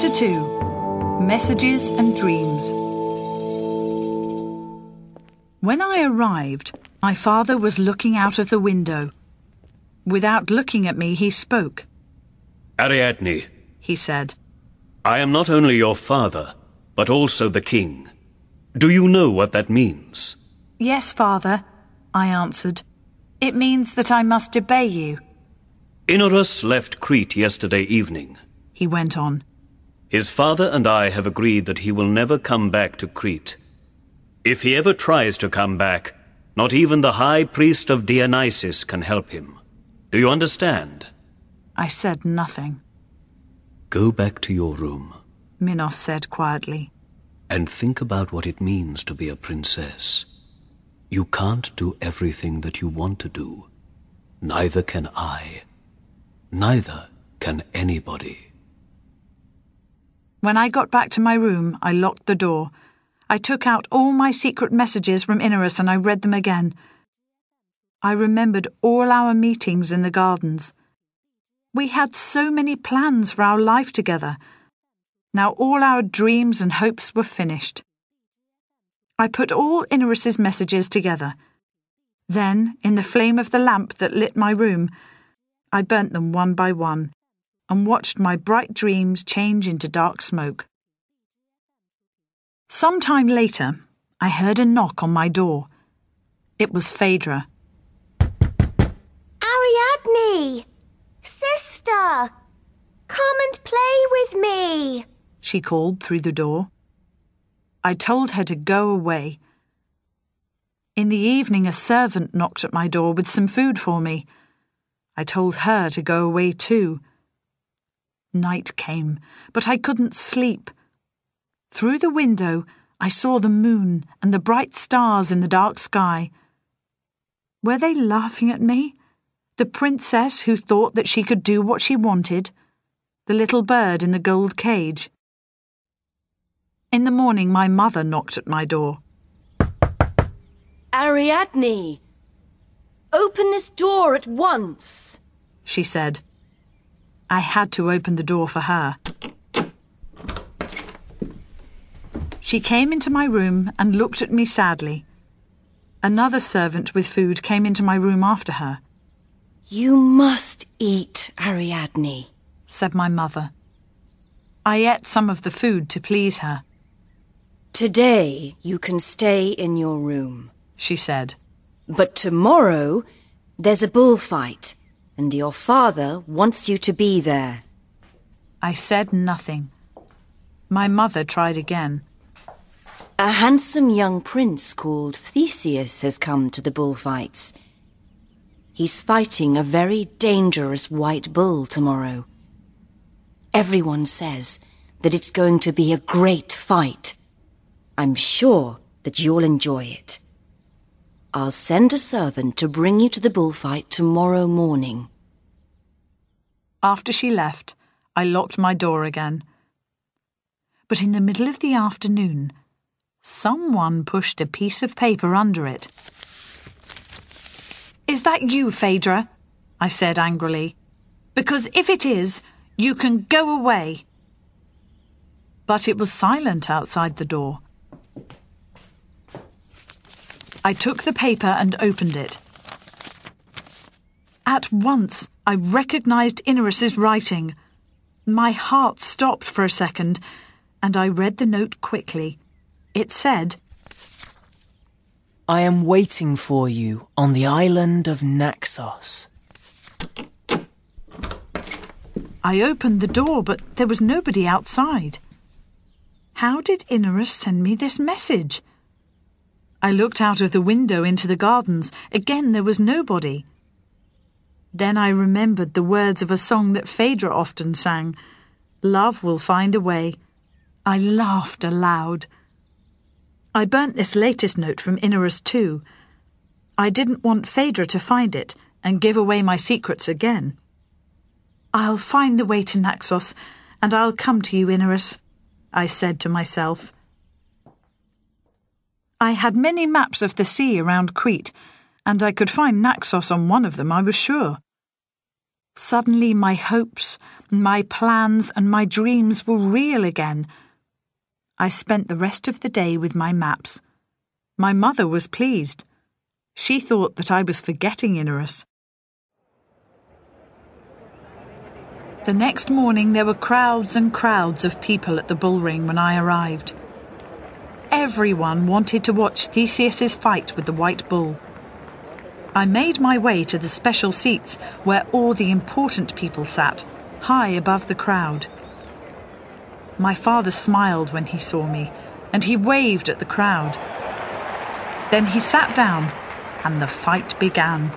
Chapter 2 Messages and Dreams. When I arrived, my father was looking out of the window. Without looking at me, he spoke. Ariadne, He said, I am not only your father, but also the king. Do you know what that means? Yes, father, I answered. It means that I must obey you, Inarus left Crete yesterday evening. he went on. His father and I have agreed that he will never come back to Crete. If he ever tries to come back, not even the high priest of Dionysus can help him. Do you understand? I said nothing. Go back to your room Minos said quietly. and think about what it means to be a princess. You can't do everything that you want to do. Neither can I. Neither can anybody. When I got back to my room, I locked the door. I took out all my secret messages from Inarus and I read them again. I remembered all our meetings in the gardens. We had so many plans for our life together. Now all our dreams and hopes were finished. I put all Inarus's messages together. Then, in the flame of the lamp that lit my room, I burnt them one by one and watched my bright dreams change into dark smoke. Some time later, I heard a knock on my door. It was Phaedra. Ariadne! Sister! Come and play with me! She called through the door. I told her to go away. In the evening, a servant knocked at my door with some food for me. I told her to go away too. Night came, but I couldn't sleep. Through the window, I saw the moon and the bright stars in the dark sky. Were they laughing at me? The princess who thought that she could do what she wanted? The little bird in the gold cage? In the morning, my mother knocked at my door. Ariadne! Open this door at once! She said. I had to open the door for her. She came into my room and looked at me sadly. Another servant with food came into my room after her, You must eat, Ariadne. said my mother. I ate some of the food to please her, Today you can stay in your room. she said. But tomorrow there's a bullfight, and your father wants you to be there. I said nothing. My mother tried again. A handsome young prince called Theseus has come to the bullfights. He's fighting a very dangerous white bull tomorrow. Everyone says that it's going to be a great fight. I'm sure that you'll enjoy it. I'll send a servant to bring you to the bullfight tomorrow morning. After she left, I locked my door again. But in the middle of the afternoon, someone pushed a piece of paper under it. Is that you, Phaedra? I said angrily. Because if it is, you can go away. But it was silent outside the door. I took the paper and opened it. At once, I recognized Inarus's writing. My heart stopped for a second, and I read the note quickly. It said, I am waiting for you on the island of Naxos. I opened the door, but there was nobody outside. How did Inarus send me this message? I looked out of the window into the gardens. Again, there was nobody. Then I remembered the words of a song that Phaedra often sang Love will find a way. I laughed aloud. I burnt this latest note from Inarus too. I didn't want Phaedra to find it and give away my secrets again. I'll find the way to Naxos, and I'll come to you, Inarus, I said to myself. I had many maps of the sea around Crete, and I could find Naxos on one of them, I was sure. Suddenly, my hopes, my plans, and my dreams were real again. I spent the rest of the day with my maps. My mother was pleased. She thought that I was forgetting Inarus. The next morning, there were crowds and crowds of people at the bullring when I arrived. Everyone wanted to watch Theseus's fight with the white bull. I made my way to the special seats where all the important people sat, high above the crowd. My father smiled when he saw me, and he waved at the crowd. Then he sat down, and the fight began.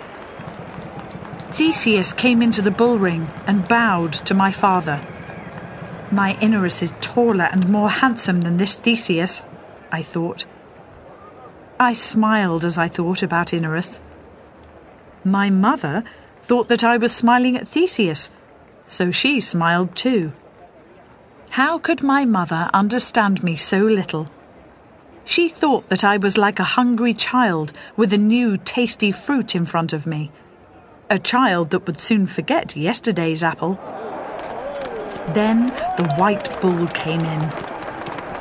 Theseus came into the bull ring and bowed to my father. My Inarus is taller and more handsome than this Theseus, I thought. I smiled as I thought about Inarus. My mother thought that I was smiling at Theseus, so she smiled too. How could my mother understand me so little? She thought that I was like a hungry child with a new tasty fruit in front of me a child that would soon forget yesterday's apple. Then the white bull came in.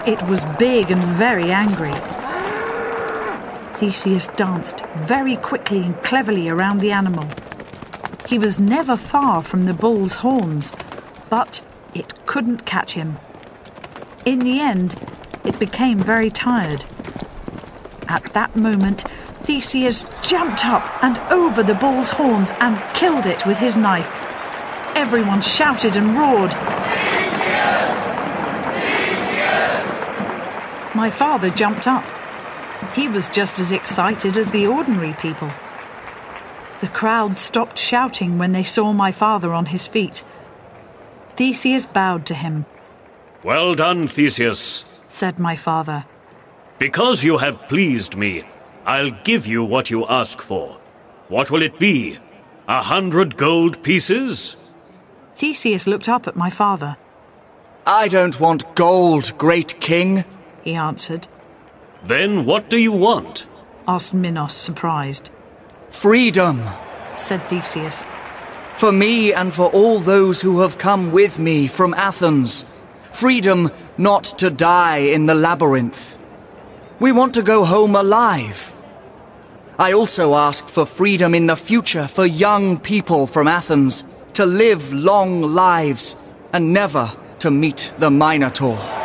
It was big and very angry. Theseus danced very quickly and cleverly around the animal. He was never far from the bull's horns, but it couldn't catch him. In the end, it became very tired. At that moment, Theseus jumped up and over the bull's horns and killed it with his knife. Everyone shouted and roared. My father jumped up. He was just as excited as the ordinary people. The crowd stopped shouting when they saw my father on his feet. Theseus bowed to him. Well done, Theseus, said my father. Because you have pleased me, I'll give you what you ask for. What will it be? A hundred gold pieces? Theseus looked up at my father. I don't want gold, great king, he answered. Then what do you want? asked Minos, surprised. Freedom, said Theseus. For me and for all those who have come with me from Athens. Freedom not to die in the labyrinth. We want to go home alive. I also ask for freedom in the future for young people from Athens to live long lives and never to meet the Minotaur.